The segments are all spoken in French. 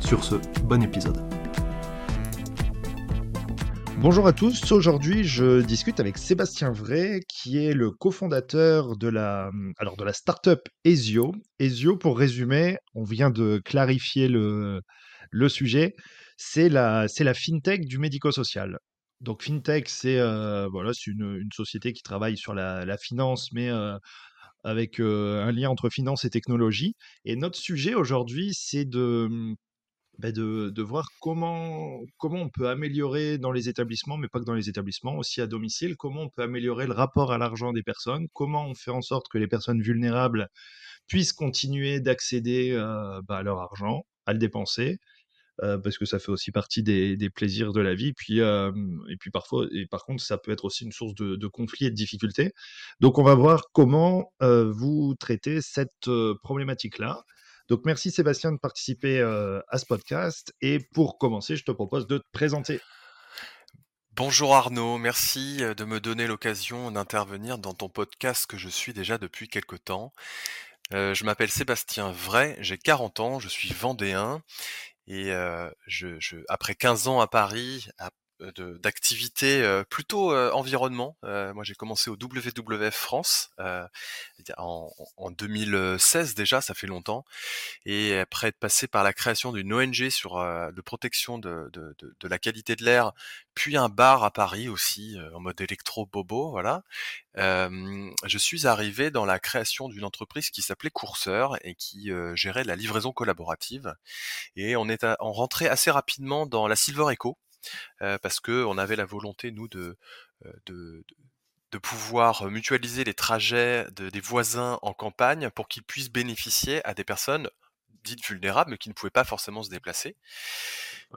Sur ce, bon épisode. Bonjour à tous, aujourd'hui je discute avec Sébastien Vray qui est le cofondateur de la, alors de la startup Ezio. Ezio, pour résumer, on vient de clarifier le, le sujet, c'est la, la fintech du médico-social. Donc fintech, c'est euh, voilà, une, société qui travaille sur la, la finance, mais euh, avec euh, un lien entre finance et technologie. Et notre sujet aujourd'hui, c'est de bah, de, voir comment, comment on peut améliorer dans les établissements, mais pas que dans les établissements, aussi à domicile, comment on peut améliorer le rapport à l'argent des personnes, comment on fait en sorte que les personnes vulnérables puissent continuer d'accéder euh, bah, à leur argent, à le dépenser, euh, parce que ça fait aussi partie des, plaisirs de la vie. Puis, et puis parfois, et par contre, ça peut être aussi une source de, de conflits et de difficultés. Donc, on va voir comment euh, vous traitez cette problématique-là. Donc merci Sébastien de participer euh, à ce podcast. Et pour commencer, je te propose de te présenter. Bonjour Arnaud, merci euh, de me donner l'occasion d'intervenir dans ton podcast que je suis déjà depuis quelque temps. Euh, je m'appelle Sébastien Vrai, j'ai 40 ans, je suis vendéen et après 15 ans à Paris, euh, d'activité euh, plutôt euh, environnement. moi, j'ai commencé au WWF France en, en, 2016 déjà, ça fait longtemps. Et après être passé par la création d'une ONG sur de protection de, de, de, de la qualité de l'air, puis un bar à Paris aussi en mode électro bobo, voilà. je suis arrivé dans la création d'une entreprise qui s'appelait Courseur et qui gérait la livraison collaborative. Et on est on rentrait assez rapidement dans la Silver Echo parce que on avait la volonté nous de, de, de pouvoir mutualiser les trajets de, des voisins en campagne pour qu'ils puissent bénéficier à des personnes dites vulnérables mais qui ne pouvaient pas forcément se déplacer.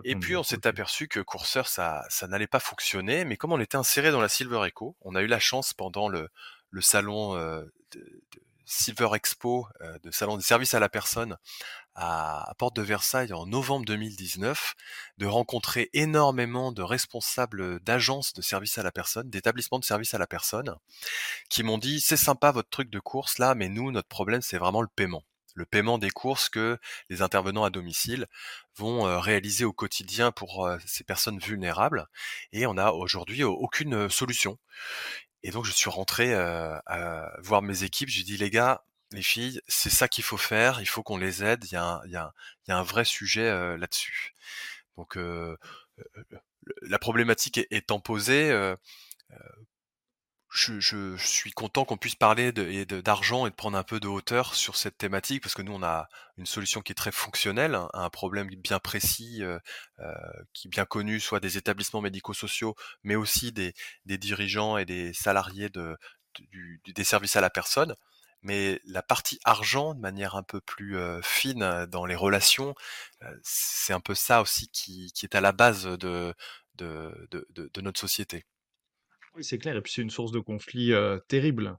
Et puis on s'est aperçu que Courseur ça, ça n'allait pas fonctionner, mais comme on était inséré dans la Silver Echo, on a eu la chance pendant le, le salon de, de Silver Expo, euh, de salon des services à la personne à, Porte de Versailles en novembre 2019, de rencontrer énormément de responsables d'agences de services à la personne, d'établissements de services à la personne, qui m'ont dit c'est sympa votre truc de course là, mais nous notre problème c'est vraiment le paiement. Le paiement des courses que les intervenants à domicile vont euh, réaliser au quotidien pour euh, ces personnes vulnérables. Et on n'a aujourd'hui aucune solution. Et donc je suis rentré euh, à voir mes équipes, j'ai dit les gars, les filles, c'est ça qu'il faut faire, il faut qu'on les aide, il y a un, vrai sujet là-dessus. Donc la problématique étant posée, je, suis content qu'on puisse parler d'argent et, de prendre un peu de hauteur sur cette thématique parce que nous on a une solution qui est très fonctionnelle à un problème bien précis qui est bien connu soit des établissements médico-sociaux mais aussi des, dirigeants et des salariés des services à la personne mais la partie argent de manière un peu plus fine dans les relations c'est un peu ça aussi qui, est à la base de, notre société. Oui, c'est clair et puis c'est une source de conflit, terrible.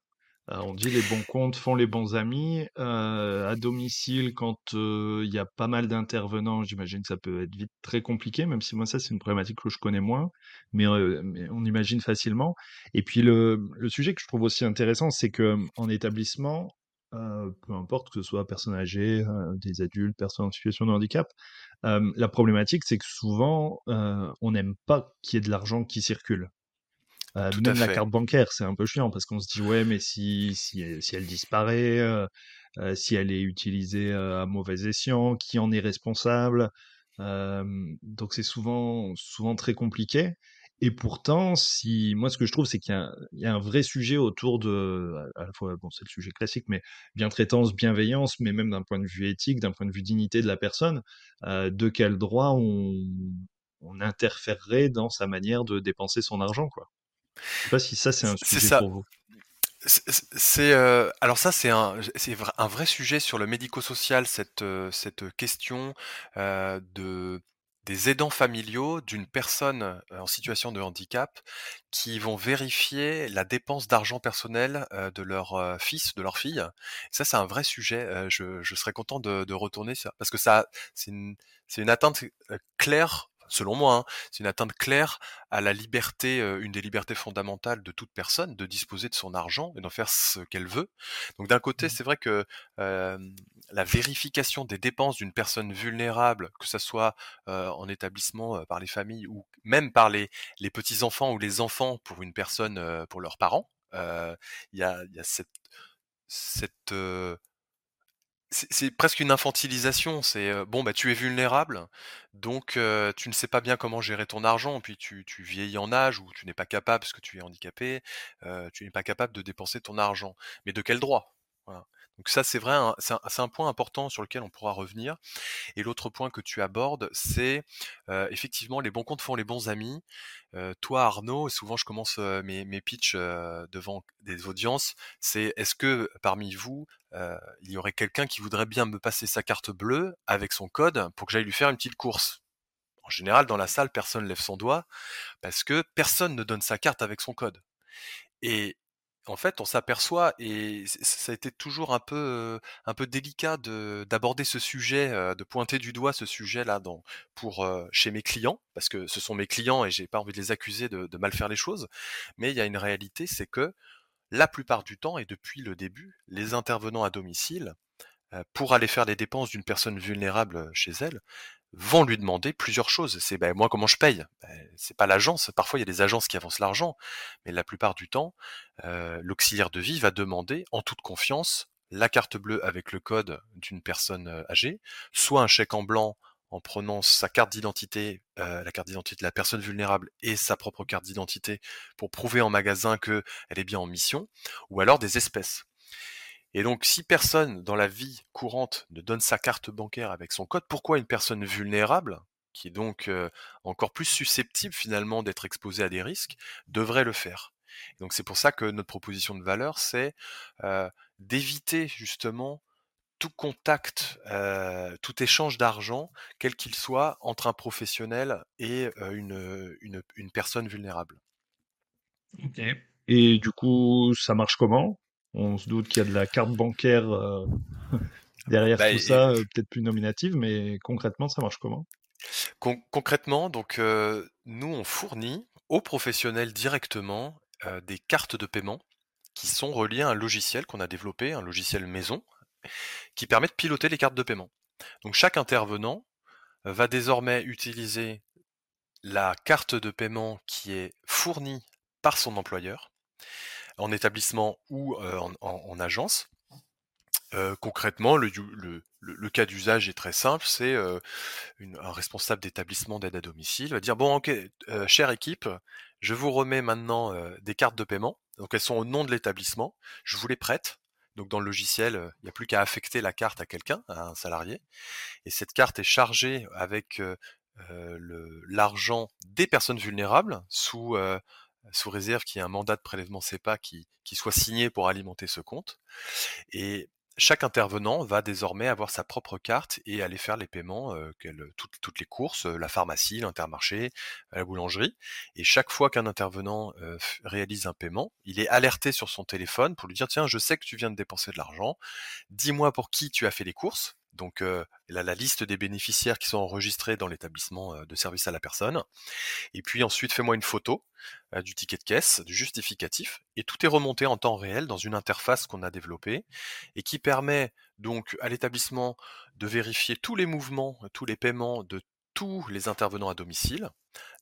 Heu, on dit: «Les bons comptes font les bons amis». Heu, à domicile, quand, il y a pas mal d'intervenants, j'imagine que ça peut être vite très compliqué, même si moi ça, c'est une problématique que je connais moins, mais, on imagine facilement et puis le le sujet que je trouve aussi intéressant, c'est qu'en établissement, heu, peu importe que ce soit personnes âgées, des adultes, personnes en situation de handicap, la problématique, c'est que souvent, on n'aime pas qu'il y ait de l'argent qui circule. Euh, même la carte bancaire, c'est un peu chiant parce qu'on se dit ouais, mais si si si elle disparaît, euh, euh, si elle est utilisée à mauvais escient, qui en est responsable? Donc c'est souvent souvent très compliqué. Et pourtant, si moi ce que je trouve, c'est qu'il y, y, a un vrai sujet autour de à la fois bon c'est le sujet classique, mais bientraitance, bienveillance, mais même d'un point de vue éthique, d'un point de vue dignité de la personne, de quel droit on on interférerait dans sa manière de dépenser son argent quoi? Je sais pas si ça c'est un sujet ça. pour vous. C'est, heu, alors ça, c'est un c'est vrai un vrai sujet sur le médico-social, cette, heu, cette question, heu, de des aidants familiaux d'une personne, en situation de handicap qui vont vérifier la dépense d'argent personnel, de leur, fils, de leur fille. Ça, c'est un vrai sujet, je je serais content de de retourner ça parce que ça c'est une une atteinte, claire, selon moi, hein, c'est une atteinte claire à la liberté, une des libertés fondamentales de toute personne, de disposer de son argent et d'en faire ce qu'elle veut. Donc d'un côté, Mmh. c'est vrai que, la vérification des dépenses d'une personne vulnérable, que ça soit, en établissement, par les familles ou même par les les petits-enfants ou les enfants pour une personne, pour leurs parents, il y a il y a cette c'est presque une infantilisation, c'est, bon, bah, tu es vulnérable, donc tu ne sais pas bien comment gérer ton argent, puis tu tu vieillis en âge ou tu n'es pas capable parce que tu es handicapé, tu n'es pas capable de dépenser ton argent. Mais de quel droit? Donc ça, c'est vrai, c'est un point important sur lequel on pourra revenir. Et l'autre point que tu abordes, c'est, heu, effectivement les bons comptes font les bons amis. Heu, toi Arnaud, souvent je commence, heu, mes mes pitchs, devant des audiences, c'est: «Est-ce que parmi vous, il y aurait quelqu'un qui voudrait bien me passer sa carte bleue avec son code pour que j'aille lui faire une petite course?» en général, dans la salle, personne lève son doigt parce que personne ne donne sa carte avec son code. Et en fait, on s'aperçoit et ça a été toujours un peu, délicat de d'aborder ce sujet, heu, de pointer du doigt ce sujet-là pour, heu, chez mes clients, parce que ce sont mes clients et j'ai pas envie de les accuser de mal faire les choses. Mais il y a une réalité, c'est que la plupart du temps et depuis le début, les intervenants à domicile, heu, pour aller faire les dépenses d'une personne vulnérable, chez elle, vont lui demander plusieurs choses. C'est: «Beh, moi, comment je paye?» beh, c'est pas l'agence. Parfois, il y a des agences qui avancent l'argent, mais la plupart du temps, heu, l'auxiliaire de vie va demander, en toute confiance, la carte bleue avec le code d'une personne, heu, âgée, soit un chèque en blanc en prenant sa carte d'identité, heu, la carte d'identité de la personne vulnérable et sa propre carte d'identité pour prouver en magasin qu'elle est bien en mission, ou alors des espèces. Et donc, si personne dans la vie courante ne donne sa carte bancaire avec son code, pourquoi une personne vulnérable, qui est donc euh, encore plus susceptible finalement d'être exposée à des risques, devrait le faire? Donc c'est pour ça que notre proposition de valeur, c'est euh, d'éviter justement tout contact, euh, tout échange d'argent, quel qu'il soit, entre un professionnel et une personne vulnérable. OK. Et du coup, ça marche comment? On se doute qu'il y a de la carte bancaire, heu, derrière Bah, tout et- ça, heu, peut-être plus nominative, mais concrètement, ça marche comment? Con concrètement, donc, heu, nous, on fournit aux professionnels directement, des cartes de paiement qui sont reliées à un logiciel qu'on a développé, un logiciel maison, qui permet de piloter les cartes de paiement. Donc chaque intervenant, va désormais utiliser la carte de paiement qui est fournie par son employeur, en établissement ou, en en en agence. Concrètement, le cas d'usage est très simple, c'est, un responsable d'établissement d'aide à domicile va dire: «Bon OK, chère équipe, je vous remets maintenant, des cartes de paiement». Donc elles sont au nom de l'établissement, je vous les prête. Donc dans le logiciel, il n'y a plus qu'à affecter la carte à quelqu'un, à un salarié et cette carte est chargée avec, l'argent des personnes vulnérables sous, sous réserve qu'il y ait un mandat de prélèvement SEPA qui soit signé pour alimenter ce compte. Et chaque intervenant va désormais avoir sa propre carte et aller faire les paiements, quelles toutes les courses, heu, la pharmacie, l'Intermarché, la boulangerie. Et chaque fois qu'un intervenant, réalise un paiement, il est alerté sur son téléphone pour lui dire: «Tiens, je sais que tu viens de dépenser de l'argent, dis-moi pour qui tu as fait les courses». Donc, la liste des bénéficiaires qui sont enregistrés dans l'établissement, de service à la personne. Et puis ensuite, fais-moi une photo du ticket de caisse, du justificatif, et tout est remonté en temps réel dans une interface qu'on a développée et qui permet donc à l'établissement de vérifier tous les mouvements, tous les paiements de tous les intervenants à domicile,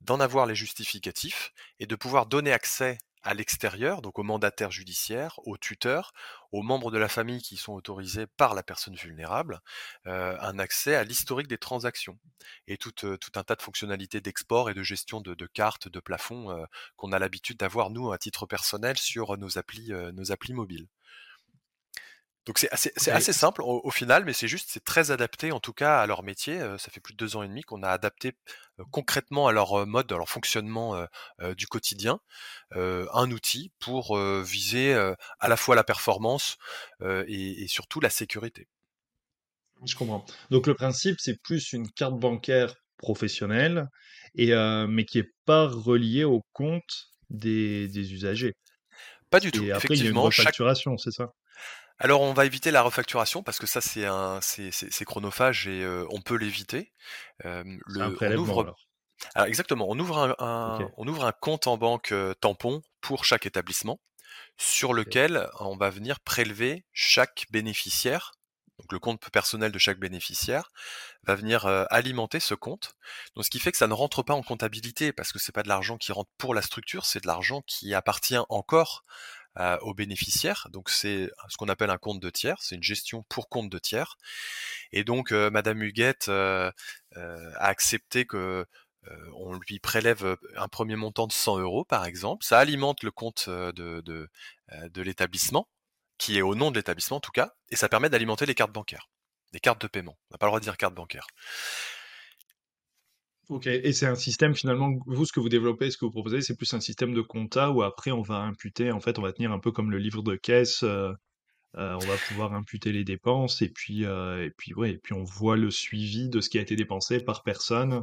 d'en avoir les justificatifs et de pouvoir donner accès à l'extérieur, donc aux mandataires judiciaires, aux tuteurs, aux membres de la famille qui sont autorisés par la personne vulnérable, euh, un accès à l'historique des transactions et tout, euh, tout un tas de fonctionnalités d'export et de gestion de, cartes, de plafonds euh, qu'on a l'habitude d'avoir nous à titre personnel sur nos applis, nos applis mobiles. Donc c'est assez c'est OK. assez simple au au final, mais c'est juste c'est très adapté en tout cas à leur métier, ça fait plus de 2 ans et demi qu'on a adapté, concrètement à leur, mode, à leur fonctionnement, du quotidien, un outil pour, viser, à la fois la performance, et et surtout la sécurité. Je comprends. Donc le principe, c'est plus une carte bancaire professionnelle et mais qui est pas reliée au compte des des usagers. Pas du tout, C'est après il y a une effectivement, chaque refacturation, c'est ça? Alors on va éviter la refacturation parce que ça c'est un c'est chronophage et heu, on peut l'éviter. Le on ouvre alors? alors exactement, on ouvre un un on ouvre un compte en banque, heu, tampon pour chaque établissement. sur lequel on va venir prélever chaque bénéficiaire. Donc le compte personnel de chaque bénéficiaire va venir euh, alimenter ce compte. Donc ce qui fait que ça ne rentre pas en comptabilité parce que c'est pas de l'argent qui rentre pour la structure, c'est de l'argent qui appartient encore aux bénéficiaires. Donc c'est ce qu'on appelle un compte de tiers, c'est une gestion pour compte de tiers. Et donc euh, Madame Huguette euh, euh, a accepté que on lui prélève un premier montant de 100 euros, par exemple. Ça alimente le compte de, de, de l'établissement, qui est au nom de l'établissement en tout cas, et ça permet d'alimenter les cartes bancaires, les cartes de paiement. On n'a pas le droit de dire carte bancaire. OK et c'est un système finalement vous, ce que vous développez, ce que vous proposez, c'est plus un système de compta où après on va imputer en fait, on va tenir un peu comme le livre de caisse, heu heu, on va pouvoir imputer les dépenses et puis, heu et puis ouais et puis on voit le suivi de ce qui a été dépensé par personne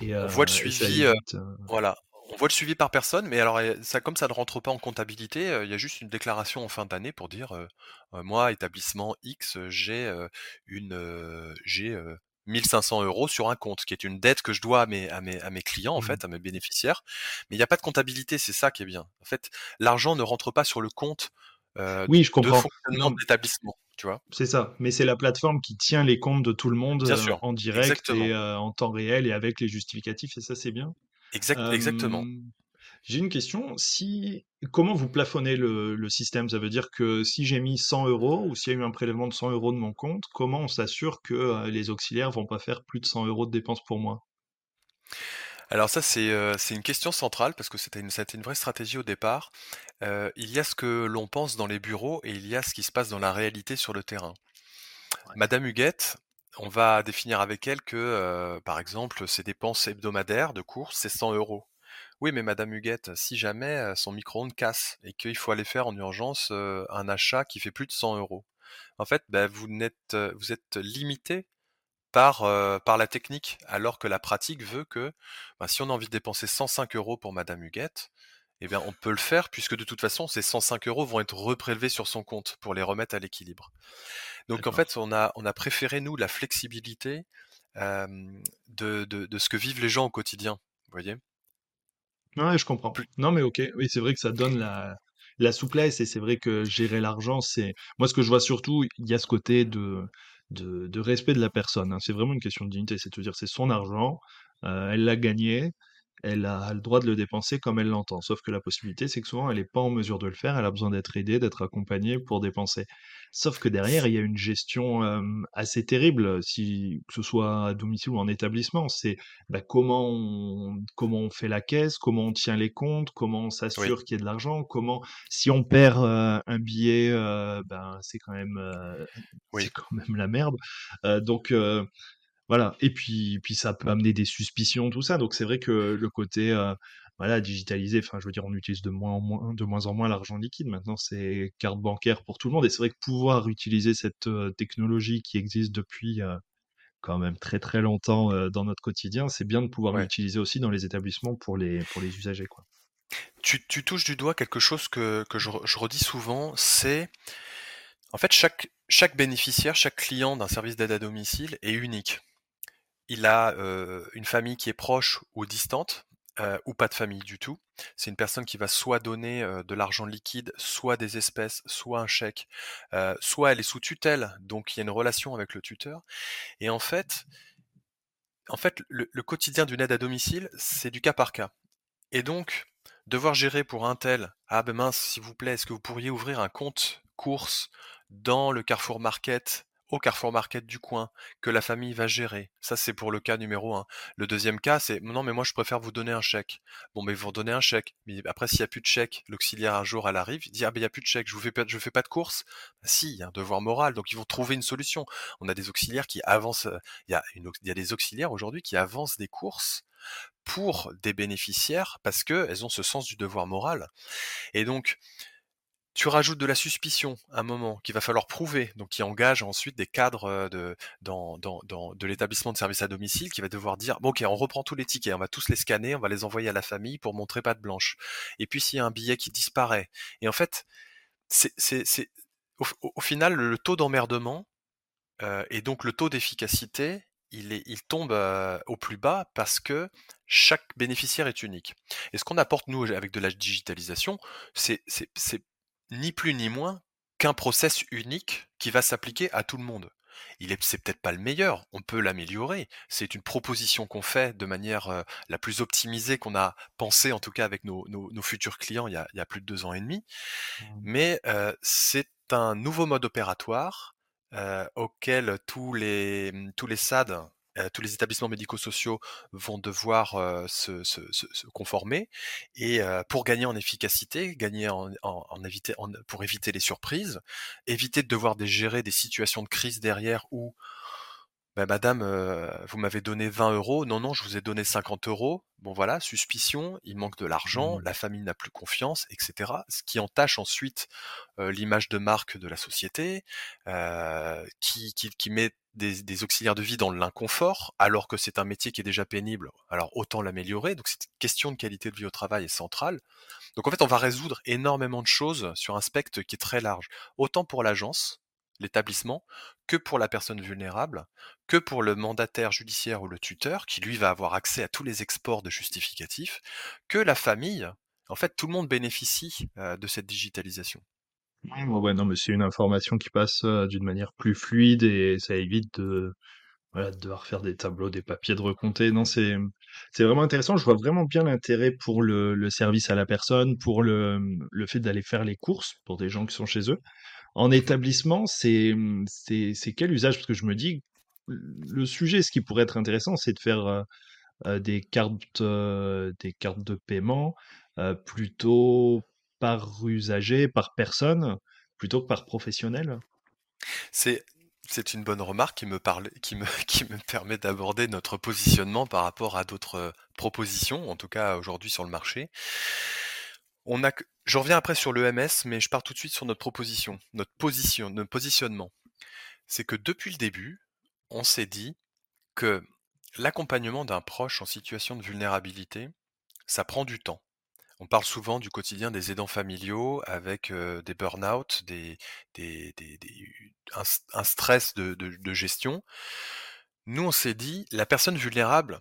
et On voit le suivi, euh, évite, voilà. On voit le suivi par personne, mais alors euh, ça, comme ça ne rentre pas en comptabilité, euh, il y a juste une déclaration en fin d'année pour dire euh, euh, moi, établissement X, euh, j'ai euh, une euh, j'ai euh, 1500 euros sur un compte, qui est une dette que je dois à mes, à mes, à mes clients, en mmh. fait, à mes bénéficiaires. Mais il n'y a pas de comptabilité, c'est ça qui est bien. En fait, l'argent ne rentre pas sur le compte euh, Oui, je de comprends. fonctionnement Non de l'établissement. C'est ça, mais c'est la plateforme qui tient les comptes de tout le monde, Bien sûr, en direct et heu, en temps réel et avec les justificatifs et ça, c'est bien. Exact, exactement. J'ai une question, si comment vous plafonnez le le système? Ça veut dire que si j'ai mis 100 euros ou s'il y a eu un prélèvement de 100 euros de mon compte, comment on s'assure que, heu, les auxiliaires vont pas faire plus de 100 euros de dépenses pour moi? Alors ça, c'est, c'est une question centrale parce que c'était une vraie stratégie au départ. Heu, il y a ce que l'on pense dans les bureaux et il y a ce qui se passe dans la réalité sur le terrain. Ouais. Madame Huguette, on va définir avec elle que, par exemple, ses dépenses hebdomadaires de courses, c'est 100 euros. Oui, mais madame Huguette, si jamais, son micro-ondes casse et qu'il faut aller faire en urgence, un achat qui fait plus de 100 euros. En fait, bah, vous n'êtes, heu, vous êtes limité par, la technique, alors que la pratique veut que, bah, si on a envie de dépenser 105 euros pour madame Huguette, eh bien, on peut le faire puisque de toute façon, ces 105 euros vont être reprélevés sur son compte pour les remettre à l'équilibre. Donc en fait, on a on a préféré nous la flexibilité, de de ce que vivent les gens au quotidien, vous voyez? Ouais, je comprends. Non, mais OK, oui, c'est vrai que ça donne la la souplesse et c'est vrai que gérer l'argent, c'est moi, ce que je vois surtout, il y a ce côté de de de respect de la personne, hein. C'est vraiment une question de dignité, c'est de dire: «C'est son argent, heu, elle l'a gagné, elle a le droit de le dépenser comme elle l'entend». Sauf que la possibilité, c'est que souvent, elle est pas en mesure de le faire, elle a besoin d'être aidée, d'être accompagnée pour dépenser. Sauf que derrière, il y a une gestion, assez terrible, si que ce soit à domicile ou en établissement. C'est bah, comment on comment on fait la caisse, comment on tient les comptes, comment on oui, s'assure qu'il y ait de l'argent, comment si on perd, heu, un billet, heu, ben, c'est quand même, oui, quand même la merde, donc voilà et puis puis ça peut amener des suspicions, tout ça, donc c'est vrai que le côté, heu, voilà, digitalisé, enfin, je veux dire, on utilise de moins en moins de moins en moins l'argent liquide. Maintenant, c'est carte bancaire pour tout le monde et c'est vrai que pouvoir utiliser cette, heu, technologie qui existe depuis, heu quand même très, très longtemps, dans notre quotidien, c'est bien de pouvoir ouais. l'utiliser aussi dans les établissements pour les pour les usagers, quoi. Tu tu touches du doigt quelque chose que que je je redis souvent, c'est en fait chaque chaque bénéficiaire, chaque client d'un service d'aide à domicile est unique. Il a, une famille qui est proche ou distante, ou pas de famille du tout. C'est une personne qui va soit donner, de l'argent liquide, soit des espèces, soit un chèque, soit elle est sous tutelle, donc il y a une relation avec le tuteur et en fait le le quotidien d'une aide à domicile, c'est du cas par cas et donc devoir gérer pour un tel: «Ah ben mince, s'il vous plaît, est-ce que vous pourriez ouvrir un compte courses dans le Carrefour Market au Carrefour Market du coin que la famille va gérer. Ça, c'est pour le cas numéro un. Le deuxième cas, c'est non, mais moi, je préfère vous donner un chèque. Bon, mais vous redonnez un chèque. Mais après, s'il n'y a plus de chèque, l'auxiliaire un jour, elle arrive, il dit ah ben il n'y a plus de chèque, je vous fais pas, fais pas de course. Bah, si, il y a un devoir moral, donc ils vont trouver une solution. On a des auxiliaires qui avancent. Il y a, des auxiliaires aujourd'hui qui avancent des courses pour des bénéficiaires parce que elles ont ce sens du devoir moral. Et donc, tu rajoutes de la suspicion à un moment qu'il va falloir prouver, donc qui engage ensuite des cadres de, dans, dans, dans, de l'établissement de service à domicile qui va devoir dire bon ok on reprend tous les tickets, on va tous les scanner, on va les envoyer à la famille pour montrer pas de blanche. Et puis s'il y a un billet qui disparaît, et en fait c'est, c'est, c'est au, au, final le taux d'emmerdement euh, et donc le taux d'efficacité il, est, il tombe euh, au plus bas parce que chaque bénéficiaire est unique. Et ce qu'on apporte nous avec de la digitalisation, c'est, c'est, c'est ni plus ni moins qu'un process unique qui va s'appliquer à tout le monde. Il est, c'est peut-être pas le meilleur, on peut l'améliorer. C'est une proposition qu'on fait de manière euh, la plus optimisée qu'on a pensé, en tout cas avec nos, nos, nos futurs clients il y, a, il y, a, plus de deux ans et demi. Mmh. Mais euh, c'est un nouveau mode opératoire euh, auquel tous les tous les SAD euh, tous les établissements médico-sociaux vont devoir euh, se, se, se, conformer et euh, pour gagner en efficacité, gagner en, en, en éviter, en, pour éviter les surprises, éviter de devoir gérer des situations de crise derrière où bah, madame, euh, vous m'avez donné 20 euros. Non, non, je vous ai donné 50 euros. Bon voilà, suspicion, il manque de l'argent, Mmh. la famille n'a plus confiance, etc. Ce qui entache ensuite euh, l'image de marque de la société, euh, qui, qui, qui, met des, auxiliaires de vie dans l'inconfort, alors que c'est un métier qui est déjà pénible. Alors autant l'améliorer. Donc cette question de qualité de vie au travail est centrale. Donc en fait, on va résoudre énormément de choses sur un spectre qui est très large, autant pour l'agence l'établissement que pour la personne vulnérable, que pour le mandataire judiciaire ou le tuteur, qui lui va avoir accès à tous les exports de justificatifs, que la famille. En fait, tout le monde bénéficie euh, de cette digitalisation. Ouais, non, mais c'est une information qui passe euh, d'une manière plus fluide et ça évite de, voilà, de devoir faire des tableaux, des papiers de recompter. Non, c'est, vraiment intéressant. Je vois vraiment bien l'intérêt pour le, service à la personne, pour le, le fait d'aller faire les courses pour des gens qui sont chez eux. En établissement, c'est quel usage? Parce que je me dis, le sujet, ce qui pourrait être intéressant, c'est de faire, heu heu, des cartes, des cartes de paiement, plutôt par usager, par personne, plutôt que par professionnel? C'est une bonne remarque qui me parle qui me permet d'aborder notre positionnement par rapport à d'autres, propositions, en tout cas aujourd'hui sur le marché. On a je reviens après sur l'EMS, mais je pars tout de suite sur notre proposition, notre position, notre positionnement. C'est que depuis le début, on s'est dit que l'accompagnement d'un proche en situation de vulnérabilité, ça prend du temps. On parle souvent du quotidien des aidants familiaux avec des burn-out, des, un, stress de, gestion. Nous, on s'est dit, la personne vulnérable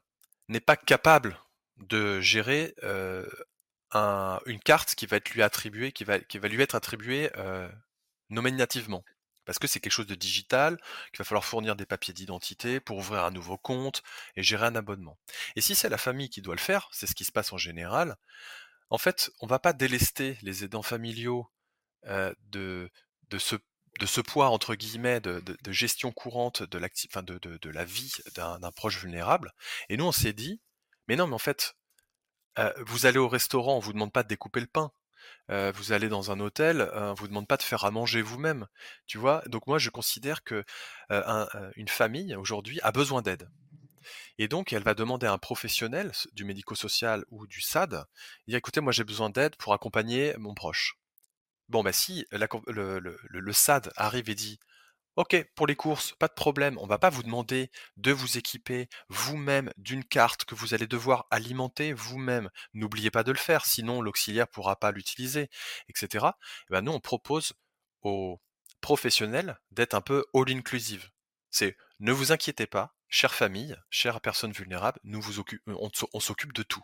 n'est pas capable de gérer un, une carte qui va être lui attribuée, qui va lui être attribuée euh, nominativement. Parce que c'est quelque chose de digital, qu'il va falloir fournir des papiers d'identité pour ouvrir un nouveau compte et gérer un abonnement. Et si c'est la famille qui doit le faire, c'est ce qui se passe en général, en fait, on va pas délester les aidants familiaux de, ce, poids, entre guillemets, de, gestion courante de, la vie d'un proche vulnérable. Et nous, on s'est dit, mais non, mais en fait, vous allez au restaurant, on vous demande pas de découper le pain. Vous allez dans un hôtel, on vous demande pas de faire à manger vous-même, tu vois? Donc moi, je considère que un, une famille aujourd'hui a besoin d'aide. Et donc, elle va demander à un professionnel du médico-social ou du SAD, dire écoutez, moi j'ai besoin d'aide pour accompagner mon proche. Bon, bah si le, SAD arrive et dit Ok, pour les courses, pas de problème. On va pas vous demander de vous équiper vous-même d'une carte que vous allez devoir alimenter vous-même. N'oubliez pas de le faire, sinon l'auxiliaire pourra pas l'utiliser, etc. Et ben nous, on propose aux professionnels d'être un peu all-inclusive. C'est ne vous inquiétez pas, chère famille, chère personne vulnérable, nous vous occupe, on, on s'occupe de tout.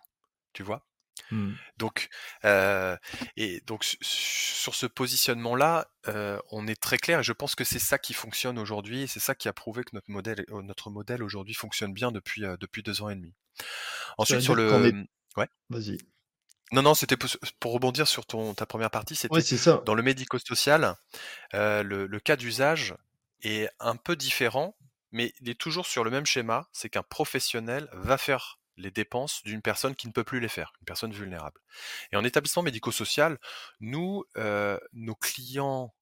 Tu vois? Mmh. Donc, euh, et donc sur ce positionnement-là, euh, on est très clair. Et je pense que c'est ça qui fonctionne aujourd'hui, et c'est ça qui a prouvé que notre modèle, notre modèle aujourd'hui fonctionne bien depuis euh, depuis deux ans et demi. Ensuite, sur le, est... ouais? Vas-y. Non, non, c'était pour, pour, rebondir sur ton ta première partie. C'était ouais, ça. dans le médico-social, le, le, cas d'usage. est un peu différent, mais il est toujours sur le même schéma, c'est qu'un professionnel va faire les dépenses d'une personne qui ne peut plus les faire, une personne vulnérable. Et en établissement médico-social, nous, euh, nos clients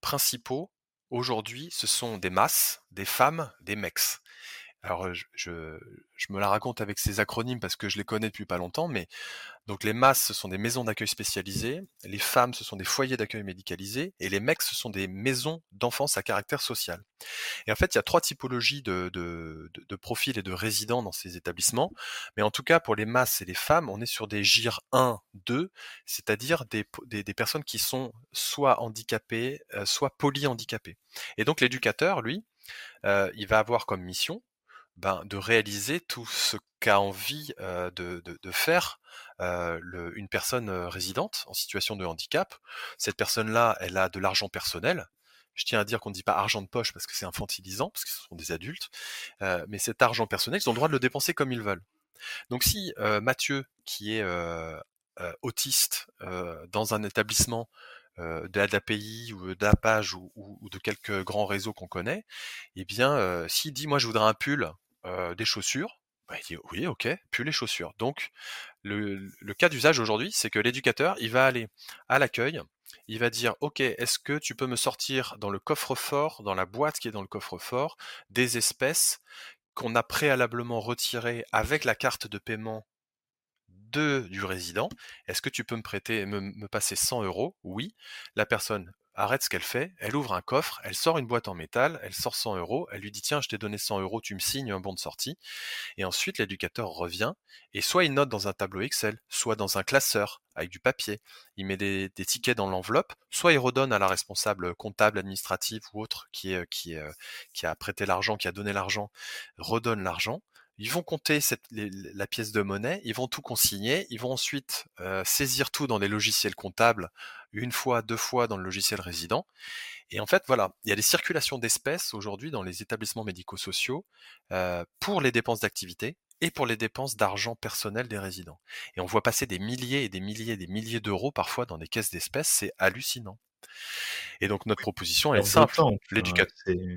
principaux, aujourd'hui, ce sont des masses, des femmes, des mecs. Alors, je, me la raconte avec ces acronymes parce que je les connais depuis pas longtemps, mais donc les masses, ce sont des maisons d'accueil spécialisées, les femmes, ce sont des foyers d'accueil médicalisés, et les mecs, ce sont des maisons d'enfance à caractère social. Et en fait, il y a trois typologies de, de, de, profils et de résidents dans ces établissements, mais en tout cas, pour les masses et les femmes, on est sur des GIR 1, 2, c'est-à-dire des, des, personnes qui sont soit handicapées, soit polyhandicapées. Et donc l'éducateur, lui, il va avoir comme mission ben, de réaliser tout ce qu'a envie de, faire une personne résidente en situation de handicap. Cette personne-là, elle a de l'argent personnel. Je tiens à dire qu'on ne dit pas argent de poche parce que c'est infantilisant, parce que ce sont des adultes. Mais cet argent personnel, ils ont le droit de le dépenser comme ils veulent. Donc si Mathieu, qui est autiste dans un établissement euh, de ou de la page ou, de quelques grands réseaux qu'on connaît, eh bien, s'il dit moi je voudrais un pull, des chaussures, bah, il dit oui, ok, pull et chaussures. Donc, le, le cas d'usage aujourd'hui, c'est que l'éducateur, il va aller à l'accueil, il va dire ok, est-ce que tu peux me sortir dans le coffre-fort, dans la boîte qui est dans le coffre-fort, des espèces qu'on a préalablement retirées avec la carte de paiement de, du résident? Est-ce que tu peux me prêter, me, me passer 100 euros? Oui. La personne arrête ce qu'elle fait, elle ouvre un coffre, elle sort une boîte en métal, elle sort 100 euros, elle lui dit tiens je t'ai donné 100 euros, tu me signes un bon de sortie. Et ensuite l'éducateur revient et soit il note dans un tableau Excel, soit dans un classeur avec du papier, il met des, tickets dans l'enveloppe, soit il redonne à la responsable comptable, administrative ou autre qui, est, qui a prêté l'argent, qui a donné l'argent, redonne l'argent ils vont compter cette, les, la pièce de monnaie, ils vont tout consigner, ils vont ensuite euh, saisir tout dans les logiciels comptables, une fois, deux fois dans le logiciel résident. Et en fait, voilà, il y a des circulations d'espèces aujourd'hui dans les établissements médico-sociaux euh, pour les dépenses d'activité et pour les dépenses d'argent personnel des résidents. Et on voit passer des milliers et des milliers et des milliers d'euros parfois dans des caisses d'espèces, c'est hallucinant. Et donc notre proposition, elle est simple. L'éducation,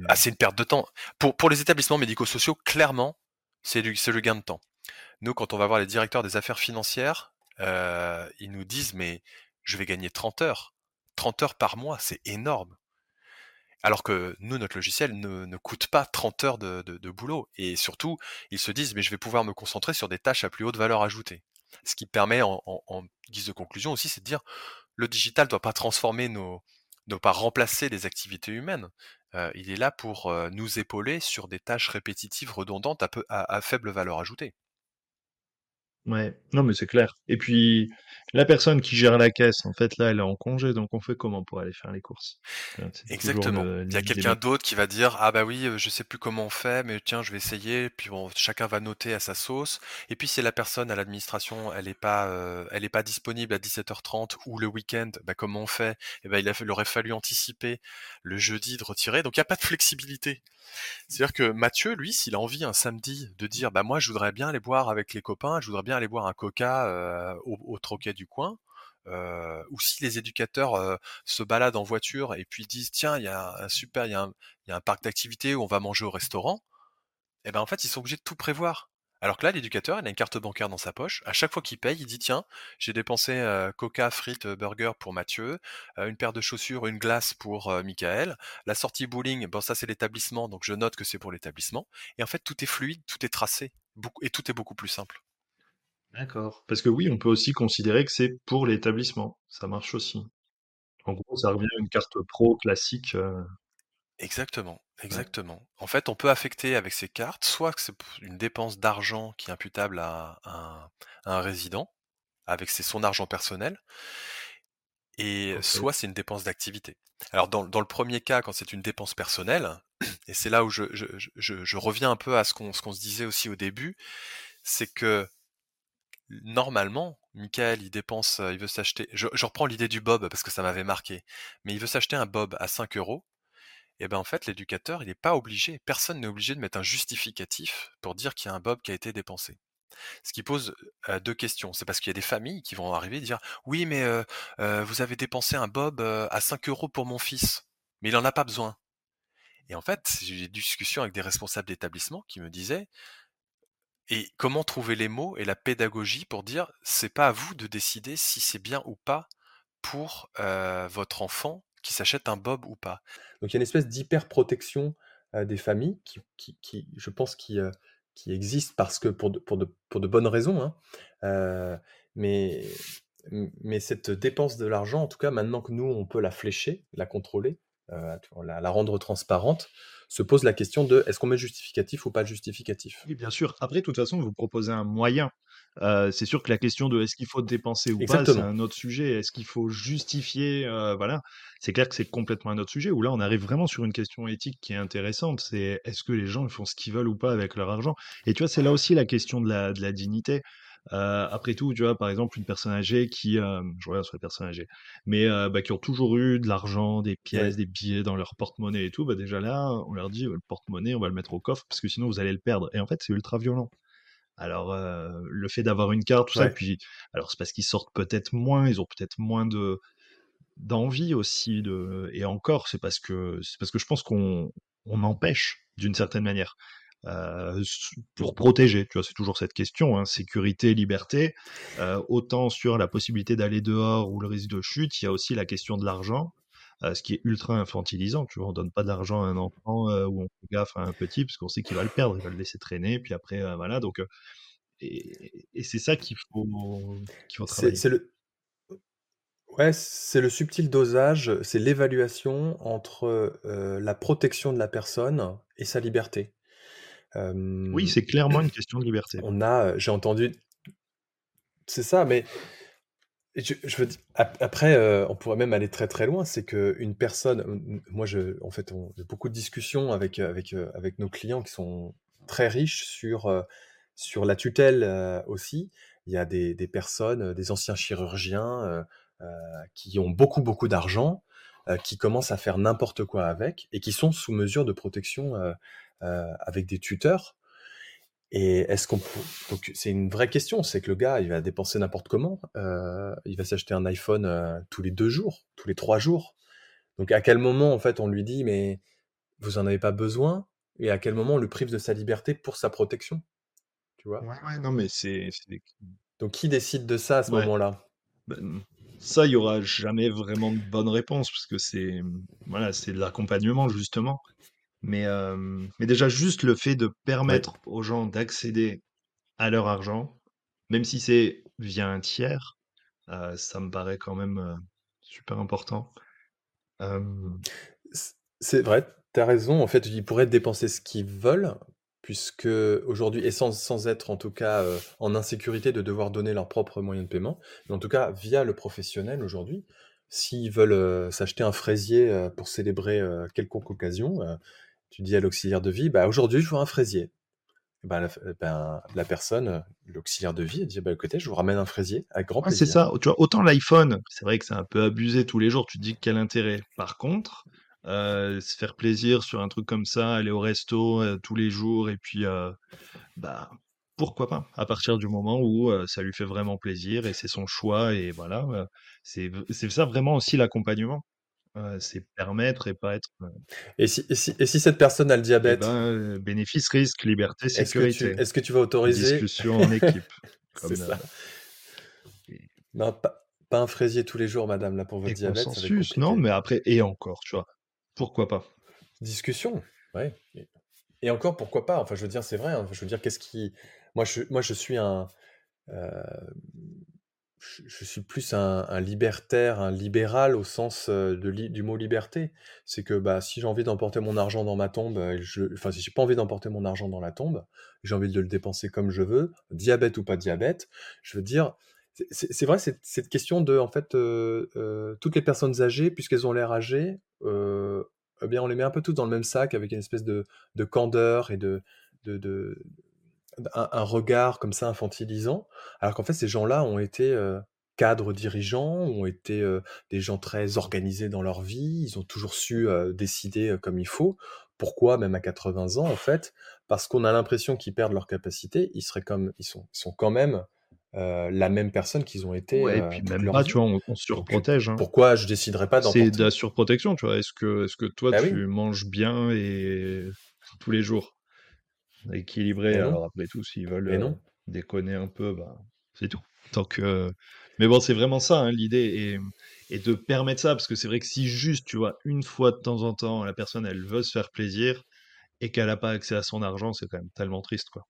ah, c'est une perte de temps. Pour, pour les établissements médico-sociaux, clairement, c'est le gain de temps. Nous, quand on va voir les directeurs des affaires financières, euh, ils nous disent mais je vais gagner 30 heures. 30 heures par mois, c'est énorme. Alors que nous, notre logiciel ne, coûte pas 30 heures de, boulot. Et surtout, ils se disent, mais je vais pouvoir me concentrer sur des tâches à plus haute valeur ajoutée. Ce qui permet, en, guise de conclusion aussi, c'est de dire, le digital ne doit pas transformer nos, ne pas remplacer les activités humaines. Euh, il est là pour euh, nous épauler sur des tâches répétitives, redondantes, à, faible valeur ajoutée. Ouais, non mais c'est clair. Et puis la personne qui gère la caisse, en fait là, elle est en congé, donc on fait comment pour aller faire les courses? Exactement. Le, il y a quelqu'un d'autre qui va dire ah bah oui, je sais plus comment on fait, mais tiens, je vais essayer. Puis bon, chacun va noter à sa sauce. Et puis si la personne à l'administration, elle est pas, euh, elle est pas disponible à 17h30 ou le week-end, bah comment on fait? Eh ben il, a, il aurait fallu anticiper le jeudi de retirer. Donc il n'y a pas de flexibilité. C'est-à-dire que Mathieu, lui, s'il a envie un samedi de dire, bah moi, je voudrais bien aller boire avec les copains, je voudrais bien aller boire un coca au, troquet du coin, ou si les éducateurs se baladent en voiture et puis disent, tiens, il y a un super, il y, y a un parc d'activités où on va manger au restaurant, et eh ben en fait, ils sont obligés de tout prévoir. Alors que là, l'éducateur, il a une carte bancaire dans sa poche. À chaque fois qu'il paye, il dit tiens, j'ai dépensé coca, frites, burger pour Mathieu, une paire de chaussures, une glace pour Michael. La sortie bowling, bon ça c'est l'établissement, donc je note que c'est pour l'établissement. Et en fait, tout est fluide, tout est tracé, et tout est beaucoup plus simple. D'accord. Parce que oui, on peut aussi considérer que c'est pour l'établissement. Ça marche aussi. En gros, ça revient à une carte pro classique. Euh... Exactement, exactement. Ouais. En fait, on peut affecter avec ces cartes, soit que c'est une dépense d'argent qui est imputable à un, à un résident, avec ses, son argent personnel, et okay. soit c'est une dépense d'activité. Alors dans, dans, le premier cas, quand c'est une dépense personnelle, et c'est là où je, je, je, je, reviens un peu à ce qu'on qu'on se disait aussi au début, c'est que normalement, Michael, il dépense, il veut s'acheter. Je, reprends l'idée du Bob parce que ça m'avait marqué, mais il veut s'acheter un Bob à 5 euros et ben en fait l'éducateur il n'est pas obligé, personne n'est obligé de mettre un justificatif pour dire qu'il y a un bob qui a été dépensé. Ce qui pose euh, deux questions. C'est parce qu'il y a des familles qui vont arriver et dire oui mais euh, euh, vous avez dépensé un bob à 5 euros pour mon fils, mais il en a pas besoin. Et en fait, j'ai eu des discussions avec des responsables d'établissement qui me disaient et comment trouver les mots et la pédagogie pour dire c'est pas à vous de décider si c'est bien ou pas pour votre enfant qui s'achète un bob ou pas? Donc il y a une espèce d'hyper-protection des familles qui, je pense, qui, qui existe parce que pour de, pour de, pour de bonnes raisons. Hein. mais, mais cette dépense de l'argent, en tout cas, maintenant que nous, on peut la flécher, la contrôler, la, la, rendre transparente, se pose la question de est-ce qu'on met justificatif ou pas justificatif? Oui, bien sûr. Après, de toute façon, vous proposez un moyen. Euh, c'est sûr que la question de est-ce qu'il faut dépenser ou pas, c'est un autre sujet. Est-ce qu'il faut justifier euh, Voilà, c'est clair que c'est complètement un autre sujet. Où là, on arrive vraiment sur une question éthique qui est intéressante. C'est est-ce que les gens font ce qu'ils veulent ou pas avec leur argent? Et tu vois, c'est là aussi la question de la, de la dignité. Euh, après tout, tu vois, par exemple, une personne âgée qui, euh, je reviens sur les personnes âgées, mais euh, bah, qui ont toujours eu de l'argent, des pièces, des billets dans leur porte-monnaie et tout, bah, déjà là, on leur dit, le porte-monnaie, on va le mettre au coffre parce que sinon vous allez le perdre. Et en fait, c'est ultra violent. Alors, le fait d'avoir une carte, tout ça, puis, alors c'est parce qu'ils sortent peut-être moins, ils ont peut-être moins de d'envie aussi de et encore c'est parce que c'est parce que je pense qu'on on empêche d'une certaine manière euh, pour protéger. Tu vois, c'est toujours cette question, hein, sécurité, liberté. Euh, autant sur la possibilité d'aller dehors ou le risque de chute, il y a aussi la question de l'argent. Euh, ce qui est ultra infantilisant. Tu vois, on donne pas d'argent à un enfant ou on fait gaffe à un petit parce qu'on sait qu'il va le perdre, il va le laisser traîner, puis après voilà. Donc et, c'est ça qu'il faut qu'il faut travailler. C'est Ouais, c'est le subtil dosage, c'est l'évaluation entre la protection de la personne et sa liberté. Oui, c'est clairement une question de liberté. On a, j'ai entendu, c'est ça, mais je, veux après, on pourrait même aller très très loin. C'est que une personne, moi, je, en fait, on a beaucoup de discussions avec avec avec nos clients qui sont très riches sur sur la tutelle aussi. Il y a des, des personnes, des anciens chirurgiens qui ont beaucoup beaucoup d'argent, qui commencent à faire n'importe quoi avec et qui sont sous mesure de protection avec des tuteurs. Et est-ce qu'on donc c'est une vraie question, c'est que le gars il va dépenser n'importe comment, euh, il va s'acheter un iPhone euh, tous les deux jours, tous les trois jours. Donc à quel moment en fait on lui dit mais vous en avez pas besoin et à quel moment on le prive de sa liberté pour sa protection, tu vois? Ouais, non mais c'est donc qui décide de ça à ce moment-là? Ben, Ça il y aura jamais vraiment de bonne réponse parce que c'est voilà c'est de l'accompagnement justement. Mais, mais déjà, juste le fait de permettre aux gens d'accéder à leur argent, même si c'est via un tiers, ça me paraît quand même super important. C'est vrai, tu as raison. En fait, ils pourraient dépenser ce qu'ils veulent, puisque aujourd'hui, et sans, sans être en tout cas en insécurité de devoir donner leurs propres moyens de paiement, mais en tout cas via le professionnel aujourd'hui, s'ils veulent s'acheter un fraisier pour célébrer quelconque occasion, tu dis à l'auxiliaire de vie, bah, aujourd'hui, je veux un fraisier. Bah, la, ben, la personne, l'auxiliaire de vie, elle dit, bah, écoutez, je vous ramène un fraisier avec grand plaisir. c'est ça. Tu vois, autant l'iPhone, c'est vrai que c'est un peu abusé tous les jours. Tu te dis quel intérêt. Par contre, euh, se faire plaisir sur un truc comme ça, aller au resto euh, tous les jours, et puis, euh, bah, pourquoi pas À partir du moment où ça lui fait vraiment plaisir et c'est son choix, et voilà, c'est ça vraiment aussi l'accompagnement c'est permettre et pas être. Et si, et si, et si cette personne a le Eh diabète, ben, bénéfice, risque, liberté, est-ce que tu, sécurité. est-ce que tu vas autoriser? Discussion en équipe. C'est ça. Non, pas, pas un fraisier tous les jours, madame, là, pour votre Et diabète. ça va être consensus, non, compliqué. mais après, et encore, tu vois. Pourquoi pas? Discussion, ouais. Et- Et encore, pourquoi pas? Enfin, je veux dire, c'est vrai. hein. Je veux dire, qu'est-ce qui. Moi, je, moi, je suis un. euh, je, suis plus un, libertaire, un libéral au sens euh, du mot liberté. C'est que bah, si j'ai envie d'emporter mon argent dans ma tombe, euh, je, enfin, si j'ai pas envie d'emporter mon argent dans la tombe, j'ai envie de le dépenser comme je veux, diabète ou pas diabète, je veux dire. c'est- vrai, c'est cette question de, en fait, euh, toutes les personnes âgées, puisqu'elles ont l'air âgées, eh bien, on les met un peu toutes dans le même sac avec une espèce de, de candeur et de- un, un regard comme ça infantilisant, alors qu'en fait, ces gens-là ont été euh, cadres dirigeants, ont été euh, des gens très organisés dans leur vie, ils ont toujours su euh, décider comme il faut. Pourquoi, même à 80 ans, en fait? Parce qu'on a l'impression qu'ils perdent leur capacité, ils, seraient comme, ils, sont, ils sont quand même la même personne qu'ils ont été, Ouais et puis même pas, tu vois? On surprotège, hein. pourquoi je déciderais pas d'en C'est de la surprotection, tu vois? Est-ce que est-ce que toi Bah oui. tu manges bien et tous les jours? Équilibré, alors après tout, s'ils veulent, non. déconner un peu, bah, c'est tout. Tant que mais bon, c'est vraiment ça, hein, l'idée et de permettre ça, parce que c'est vrai que si juste, tu vois, une fois de temps en temps, la personne, elle veut se faire plaisir et qu'elle a pas accès à son argent, c'est quand même tellement triste, quoi.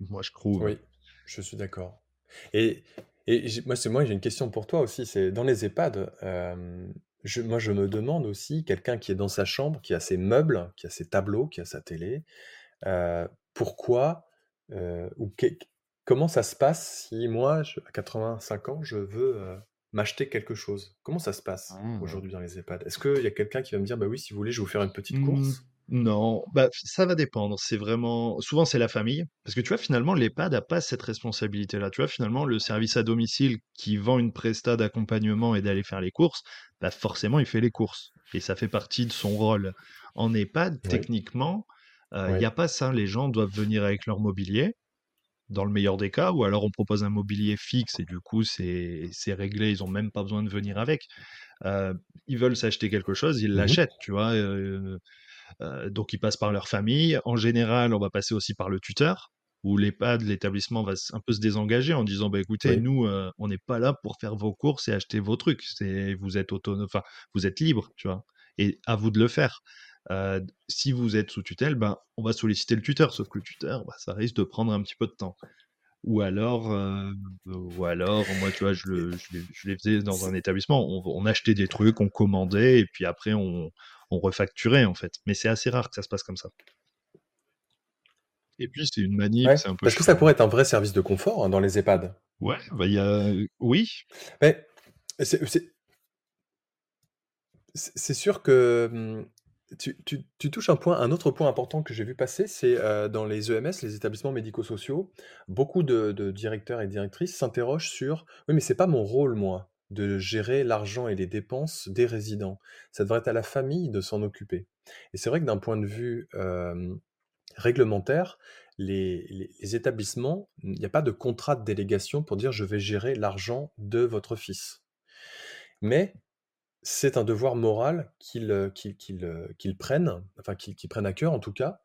Moi, je trouve. Oui, je suis d'accord. Et et moi, c'est moi, j'ai une question pour toi aussi, c'est dans les EHPAD, hem, je moi, je me demande aussi, quelqu'un qui est dans sa chambre, qui a ses meubles, qui a ses tableaux, qui a sa télé, heu, pourquoi, heu, ou comment ça se passe si moi, je à 85 ans, je veux, heu, m'acheter quelque chose? Comment ça se passe Mmh. aujourd'hui dans les EHPAD? Est-ce qu'il y a quelqu'un qui va me dire: «Bah oui, si vous voulez, je vais vous faire une petite Mmh, course»? Non, bah, ça va dépendre. C'est vraiment souvent, c'est la famille. Parce que tu vois, finalement, l'EHPAD a pas cette responsabilité-là. Tu vois, finalement, le service à domicile qui vend une presta d'accompagnement et d'aller faire les courses, bah, forcément, il fait les courses et ça fait partie de son rôle. En EHPAD, techniquement, heu, il y oui, a pas ça. Les gens doivent venir avec leur mobilier, dans le meilleur des cas, ou alors on propose un mobilier fixe et du coup, c'est c'est réglé, ils ont même pas besoin de venir avec. Heu, ils veulent s'acheter quelque chose, ils mmh l'achètent, tu vois? Donc ils passent par leur famille. En général, on va passer aussi par le tuteur, où l'EHPAD, l'établissement va un peu se désengager en disant: «Bah, écoutez, oui, nous, heu, on n'est pas là pour faire vos courses et acheter vos trucs. C'est vous êtes autonome enfin, vous êtes libre», tu vois? Et à vous de le faire. Heu, si vous êtes sous tutelle, ben, on va solliciter le tuteur, sauf que le tuteur, bah, ça risque de prendre un petit peu de temps. Ou alors, heu, ou alors, moi, tu vois, je et le je les je les faisais dans un établissement. On on achetait des trucs, on commandait et puis après on on refacturait, en fait. Mais c'est assez rare que ça se passe comme ça. Et puis c'est une manip, ouais, c'est un peu parce que ça pourrait être un vrai service de confort, hein, dans les EHPAD. Ouais, bah, y a oui, Mais c'est sûr que, mmh, tu touches un point un autre point important que j'ai vu passer, c'est, heu, dans les EMS, les établissements médico-sociaux, beaucoup de directeurs et directrices s'interrogent sur: «Oui, mais c'est pas mon rôle, moi, de gérer l'argent et les dépenses des résidents. Ça devrait être à la famille de s'en occuper» et c'est vrai que d'un point de vue, réglementaire, les les les établissements, il n'y a pas de contrat de délégation pour dire: «Je vais gérer l'argent de votre fils». Mais c'est un devoir moral qu'ils, heu, qu'ils prennent, enfin qu'ils prennent à cœur en tout cas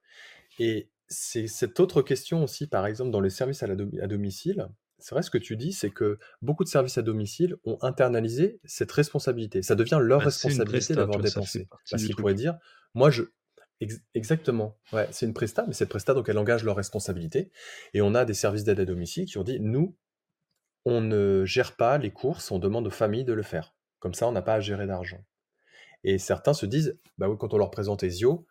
et c'est cette autre question aussi, par exemple, dans les services à la à domicile. C'est vrai ce que tu dis, c'est que beaucoup de services à domicile ont internalisé cette responsabilité. Ça devient leur bah, une responsabilité d'avoir dépensé. Parce qu'ils pourraient dire: «Moi je» ex exactement, ouais, c'est une presta, mais cette presta donc elle engage leur responsabilité et on a des services d'aide à domicile qui ont dit: «Nous, on ne gère pas les courses, on demande aux familles de le faire. Comme ça, on n'a pas à gérer d'argent». Et certains se disent, bah oui, quand on leur présente Ezio,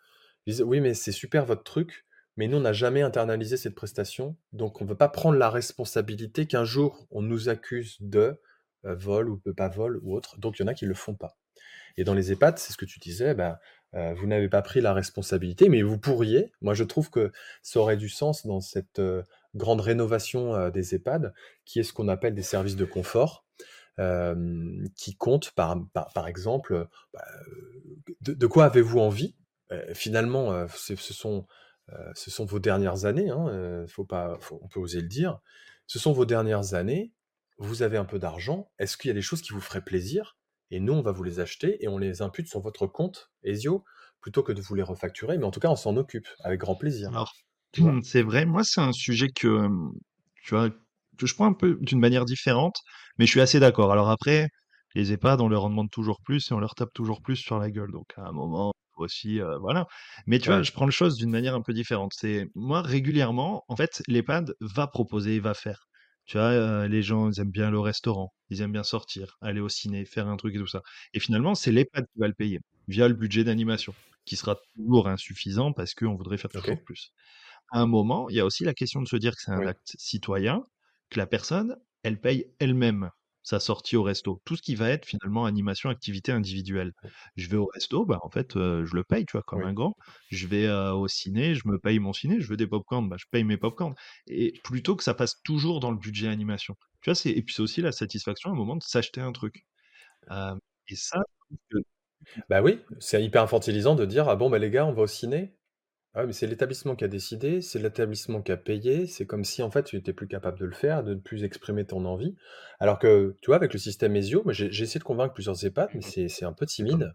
ils disent: «Oui, mais c'est super votre truc, mais nous, on n'a jamais internalisé cette prestation, donc on ne veut pas prendre la responsabilité qu'un jour on nous accuse de, heu, vol ou de pas vol ou autre». Donc il y en a qui le font pas. Et dans les EHPAD, c'est ce que tu disais, bah, heu, vous n'avez pas pris la responsabilité, mais vous pourriez. Moi, je trouve que ça aurait du sens dans cette, heu, grande rénovation, des EHPAD, qui est ce qu'on appelle des services de confort, qui comptent par par par exemple, bah, de de quoi avez-vous envie? Heu, finalement, ce sont, ce sont vos dernières années, hein, faut pas faut on peut oser le dire. Ce sont vos dernières années, vous avez un peu d'argent. Est-ce qu'il y a des choses qui vous feraient plaisir? Et nous, on va vous les acheter et on les impute sur votre compte Ezio, plutôt que de vous les refacturer, mais en tout cas, on s'en occupe avec grand plaisir, Alors, c'est vrai, moi, c'est un sujet que, tu vois, je prends un peu d'une manière différente, mais je suis assez d'accord. Alors après, les EHPAD, on leur en demande toujours plus et on leur tape toujours plus sur la gueule. Donc à un moment, aussi, heu, voilà. Mais tu vois, je prends les choses d'une manière un peu différente. C'est moi, régulièrement, en fait, l'EHPAD va proposer, va faire. Tu vois, heu, les gens, ils aiment bien le restaurant, ils aiment bien sortir, aller au ciné, faire un truc et tout ça. Et finalement, c'est l'EHPAD qui va le payer, via le budget d'animation, qui sera toujours insuffisant parce qu'on voudrait faire toujours plus. À un moment, il y a aussi la question de se dire que c'est un oui, acte citoyen, que la personne, elle paye elle-même sa sortie au resto. Tout ce qui va être finalement animation, activité individuelle. Je vais au resto, bah, en fait, heu, je le paye, tu vois, comme oui, un grand. Je vais, heu, au ciné, je me paye mon ciné. Je veux des pop-corn, bah, je paye mes pop-corn et plutôt que ça passe toujours dans le budget animation. Tu vois, c'est et puis c'est aussi la satisfaction à un moment de s'acheter un truc. Hem et ça, bah, oui, c'est hyper infantilisant de dire: «Ah bon, bah, les gars, on va au ciné?» Ah mais c'est l'établissement qui a décidé, c'est l'établissement qui a payé, c'est comme si, en fait, tu étais plus capable de le faire, de ne plus exprimer ton envie. Alors que, tu vois, avec le système Esio, moi j'ai j'ai essayé de convaincre plusieurs EHPAD, mais c'est c'est un peu timide.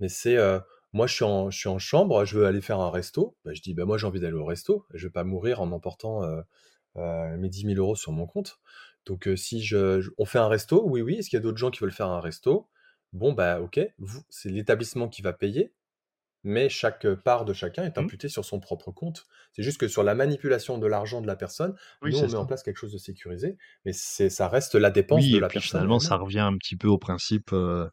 Mais c'est, heu, moi je suis en je suis en chambre, je veux aller faire un resto, bah, je dis: «Bah, moi j'ai envie d'aller au resto, je vais pas mourir en emportant, heu heu, mes 10 000 € sur mon compte». Donc si je je on fait un resto, oui, oui. Est-ce qu'il y a d'autres gens qui veulent faire un resto? Bon, bah, OK, vous c'est l'établissement qui va payer, mais chaque, part de chacun est Mmh. imputée sur son propre compte. C'est juste que sur la manipulation de l'argent de la personne, Oui, nous, on met en place quelque chose de sécurisé, mais ça reste la dépense Oui de et la puis personne finalement ça revient un petit peu au principe, heu,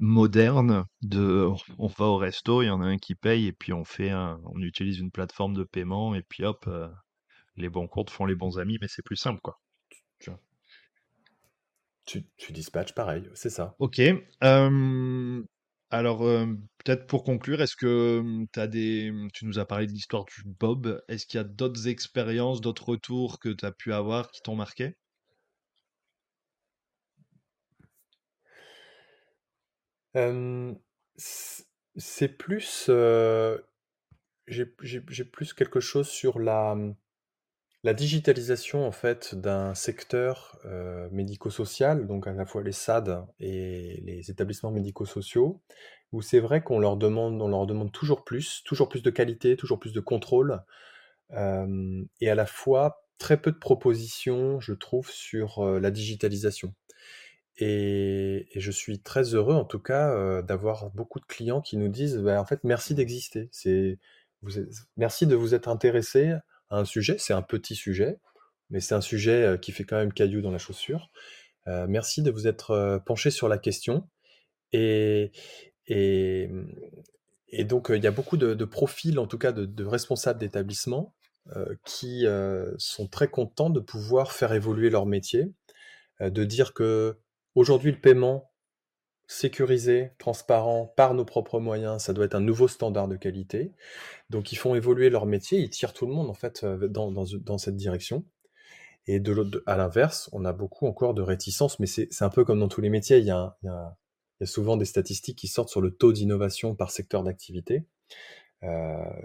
moderne de on va au resto, il y en a un qui paye et puis on fait un on utilise une plateforme de paiement et puis hop, heu, les bons comptes font les bons amis, mais c'est plus simple, quoi. Tu vois? Tu tu dispatches pareil, c'est ça. OK, alors, hem, peut-être pour conclure, est-ce que, mmh, as des mmh, tu nous as parlé de l'histoire du bob, est-ce qu'il y a d'autres expériences, d'autres retours que tu as pu avoir qui t'ont marqué? C'est plus, j'ai plus quelque chose sur la, mmh, la digitalisation en fait d'un secteur, heu, médico-social, donc à la fois les SAD et les établissements médico-sociaux, où c'est vrai qu'on leur demande on leur demande toujours plus, toujours plus de qualité, toujours plus de contrôle, hem et à la fois très peu de propositions, je trouve, sur, heu, la digitalisation et je suis très heureux en tout cas, d'avoir beaucoup de clients qui nous disent: «Bah, en fait, merci d'exister. C'est merci de vous être intéressés un sujet». C'est un petit sujet, mais c'est un sujet, qui fait quand même caillou dans la chaussure. Merci de vous être, heu, penchés sur la question et et mmh donc, il y a beaucoup de profils, en tout cas de responsables d'établissements, qui, sont très contents de pouvoir faire évoluer leur métier, de dire qu'aujourd'hui le paiement sécurisé, transparent, par nos propres moyens, ça doit être un nouveau standard de qualité. Donc ils font évoluer leur métier, ils tirent tout le monde en fait, heu, dans cette direction et à l'inverse, on a beaucoup encore de réticences, mais c'est un peu comme dans tous les métiers, il y a souvent des statistiques qui sortent sur le taux d'innovation par secteur d'activité. Heu,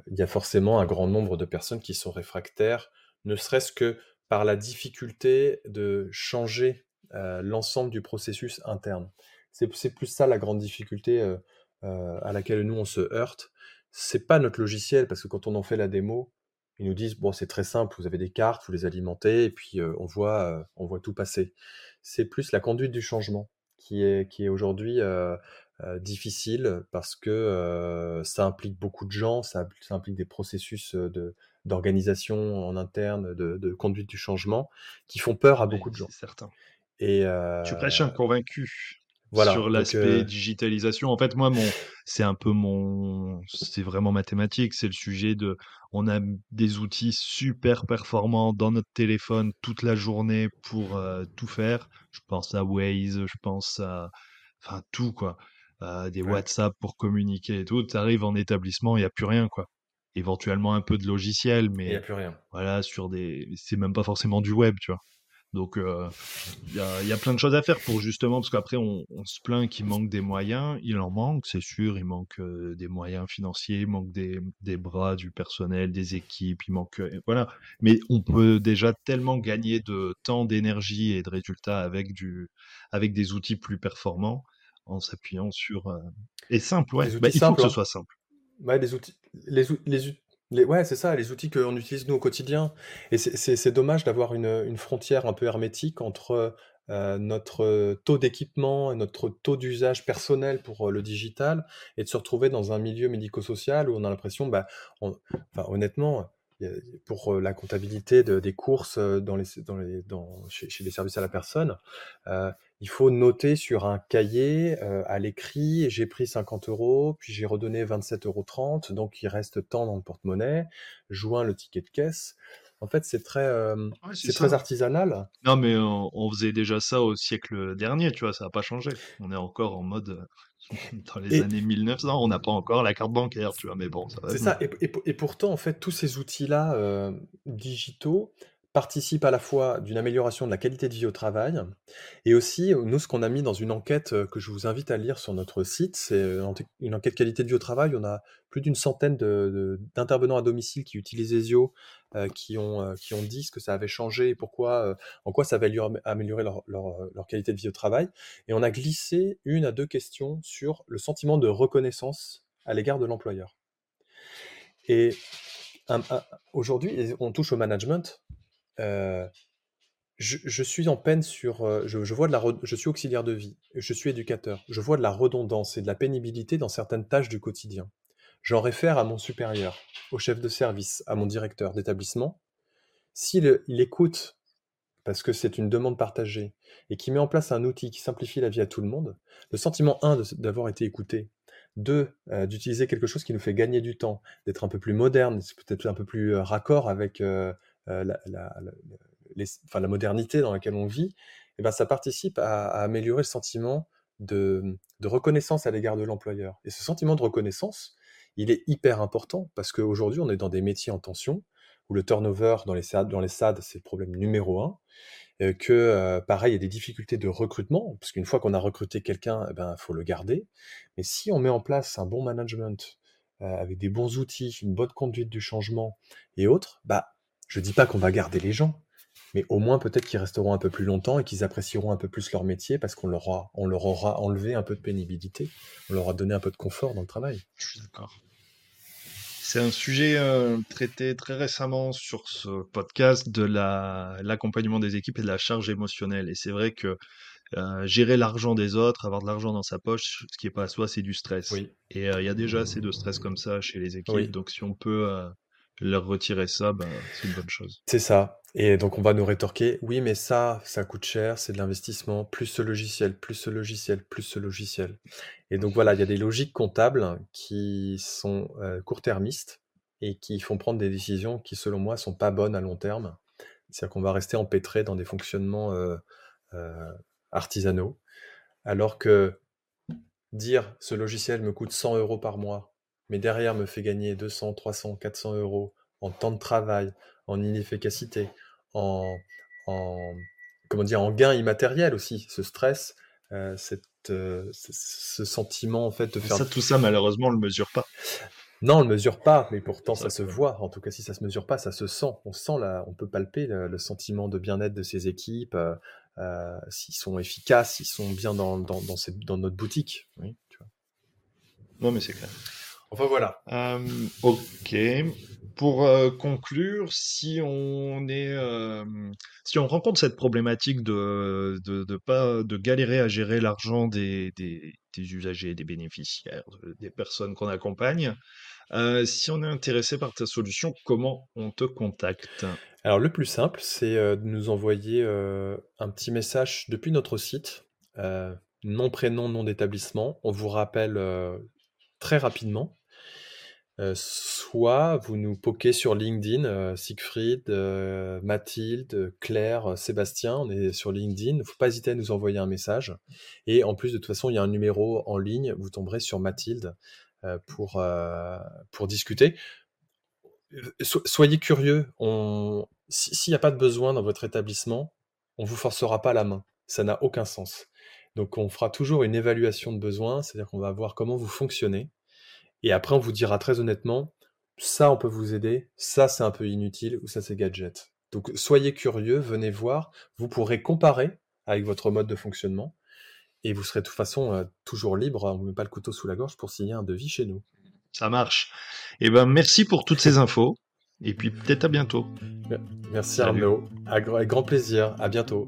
il y a forcément un grand nombre de personnes qui sont réfractaires, ne serait-ce que par la difficulté de changer, l'ensemble du processus interne. C'est plus ça la grande difficulté, heu heu, à laquelle nous on se heurte. C'est pas notre logiciel parce que quand on en fait la démo, ils nous disent: «Bon, c'est très simple, vous avez des cartes, vous les alimentez et puis, on voit, on voit tout passer». C'est plus la conduite du changement qui est qui est aujourd'hui, difficile parce que, ça implique beaucoup de gens, ça impl ça implique des processus, de d'organisation en interne, de de conduite du changement qui font peur à Oui, beaucoup de gens certain. Et Tu prêches un convaincu voilà, sur l'aspect heu, digitalisation. En fait, moi, mon c'est un peu mon c'est vraiment mathématique. C'est le sujet de on a des outils super performants dans notre téléphone toute la journée pour, heu, tout faire. Je pense à Waze, je pense à enfin tout quoi. Des ouais WhatsApp pour communiquer et tout. Tu arrives en établissement, il y a plus rien quoi. Éventuellement un peu de logiciel, et il y a mais plus rien. voilà, sur des c'est même pas forcément du web, tu vois? Donc, il y a, il y a plein de choses à faire pour justement, parce qu'après on, on se plaint qu'il manque des moyens, il en manque, c'est sûr, il manque euh, des moyens financiers, il manque des, des bras, du personnel, des équipes, il manque, euh, voilà. Mais on peut déjà tellement gagner de temps, d'énergie et de résultats avec du, avec des outils plus performants en s'appuyant sur, euh, et simple, ouais. Des Bah, il faut que ce hein. soit simple. Ouais, les outils les les les ouais, c'est ça, les outils qu'on utilise nous au quotidien. Et c'est dommage d'avoir une, une frontière un peu hermétique entre, heu, notre, taux d'équipement et notre taux d'usage personnel pour, heu, le digital et de se retrouver dans un milieu médico-social où on a l'impression, bah, enfin honnêtement, pour, heu, la comptabilité de des courses, dans les dans les dans chez les services à la personne, il faut noter sur un cahier, heu, à l'écrit: «J'ai pris 50 euros, puis j'ai redonné 27,30 €, donc il reste tant dans le porte-monnaie, joint le ticket de caisse». En fait, c'est très, hem, Ouais, c'est c'est très ça. artisanal Non, mais on, on faisait déjà ça au siècle dernier, tu vois, ça n'a pas changé. On est encore en mode euh, dans les et années 1900, on n'a pas encore la carte bancaire, tu vois, mais bon, ça va c'est ça et et et pourtant, en fait, tous ces outils-là, heu, digitaux participe à la fois d'une amélioration de la qualité de vie au travail et aussi, nous, ce qu'on a mis dans une enquête que je vous invite à lire sur notre site, c'est une enquête qualité de vie au travail. On a plus d'une centaine d'intervenants à domicile qui utilisent ESIO, qui, ont, qui ont dit ce que ça avait changé et pourquoi, en quoi ça avait amélioré leur, leur, qualité de vie au travail. Et on a glissé une à deux questions sur le sentiment de reconnaissance à l'égard de l'employeur. Et aujourd'hui, on touche au management. Je, suis en peine sur. Je, vois de la, je suis auxiliaire de vie, je suis éducateur. Je vois de la redondance et de la pénibilité dans certaines tâches du quotidien. J'en réfère à mon supérieur, au chef de service, à mon directeur d'établissement. S'il il écoute, parce que c'est une demande partagée, et qui met en place un outil qui simplifie la vie à tout le monde, le sentiment, un, d'avoir été écouté, deux, d'utiliser quelque chose qui nous fait gagner du temps, d'être un peu plus moderne, peut-être un peu plus raccord avec la, modernité dans laquelle on vit, eh ben, ça participe à, améliorer le sentiment de, reconnaissance à l'égard de l'employeur. Et ce sentiment de reconnaissance, il est hyper important parce qu'aujourd'hui, on est dans des métiers en tension, où le turnover dans les SAD, dans les SAD c'est le problème numéro un, euh, que euh, pareil, il y a des difficultés de recrutement, parce qu'une fois qu'on a recruté quelqu'un, il eh ben, faut le garder. Mais si on met en place un bon management, avec des bons outils, une bonne conduite du changement et autres, bah, je dis pas qu'on va garder les gens, mais au moins peut-être qu'ils resteront un peu plus longtemps et qu'ils apprécieront un peu plus leur métier parce qu'on leur, aura, on leur aura enlevé un peu de pénibilité, on leur a donné un peu de confort dans le travail. Je suis d'accord. C'est un sujet euh, traité très récemment sur ce podcast de l'accompagnement des équipes et de la charge émotionnelle. Et c'est vrai que euh, gérer l'argent des autres, avoir de l'argent dans sa poche, ce qui n'est pas à soi, c'est du stress. Et euh, il y a déjà assez de stress comme ça chez les équipes. Donc si on peut leur retirer ça, ben, c'est une bonne chose. C'est ça. Et donc on va nous rétorquer, oui, mais ça, ça coûte cher, c'est de l'investissement, plus ce logiciel, plus ce logiciel, plus ce logiciel. Et donc voilà, il y a des logiques comptables qui sont euh, court-termistes et qui font prendre des décisions qui, selon moi, sont pas bonnes à long terme. C'est-à-dire qu'on va rester empêtré dans des fonctionnements euh, euh, artisanaux, alors que dire ce logiciel me coûte 100 euros par mois mais derrière me fait gagner 200, 300, 400 euros en temps de travail, en inefficacité, en, comment dire, en gain immatériel aussi, ce stress, euh, cette, euh, ce sentiment en fait de faire. Ça, tout ça, malheureusement, on le mesure pas. Non, on le mesure pas, mais pourtant ça, se voit. En tout cas, si ça se mesure pas, ça se sent. On sent là, on peut palper le, sentiment de bien-être de ces équipes, euh, s'ils sont efficaces, s'ils sont bien dans, dans, dans, dans notre boutique. Oui, tu vois. Non, mais c'est clair. Enfin voilà. Euh, ok. Pour euh, conclure, si on est, euh, si on rencontre cette problématique de, de, pas de galérer à gérer l'argent des, des, usagers, des bénéficiaires, des personnes qu'on accompagne, si on est intéressé par ta solution, comment on te contacte? Alors le plus simple, c'est de nous envoyer un petit message depuis notre site, nom prénom nom d'établissement. On vous rappelle très rapidement. Euh, soit vous nous poquez sur LinkedIn, euh, Siegfried, euh, Mathilde, Claire, Sébastien, on est sur LinkedIn. Ne faut pas hésiter à nous envoyer un message. Et en plus, de toute façon, il y a un numéro en ligne, vous tomberez sur Mathilde pour, pour discuter. soyez curieux, s'il n'y a pas de besoin dans votre établissement, on ne vous forcera pas la main. Ça n'a aucun sens. Donc on fera toujours une évaluation de besoin, c'est-à-dire qu'on va voir comment vous fonctionnez et après, on vous dira très honnêtement, ça, on peut vous aider, ça, c'est un peu inutile, ou ça, c'est gadget. Donc, soyez curieux, venez voir. Vous pourrez comparer avec votre mode de fonctionnement. Et vous serez de toute façon euh, toujours libre, on ne vous met pas le couteau sous la gorge pour signer un devis chez nous. Ça marche. Eh ben, merci pour toutes ces infos. Et puis peut-être à bientôt. Merci Arnaud. Avec grand plaisir. À bientôt.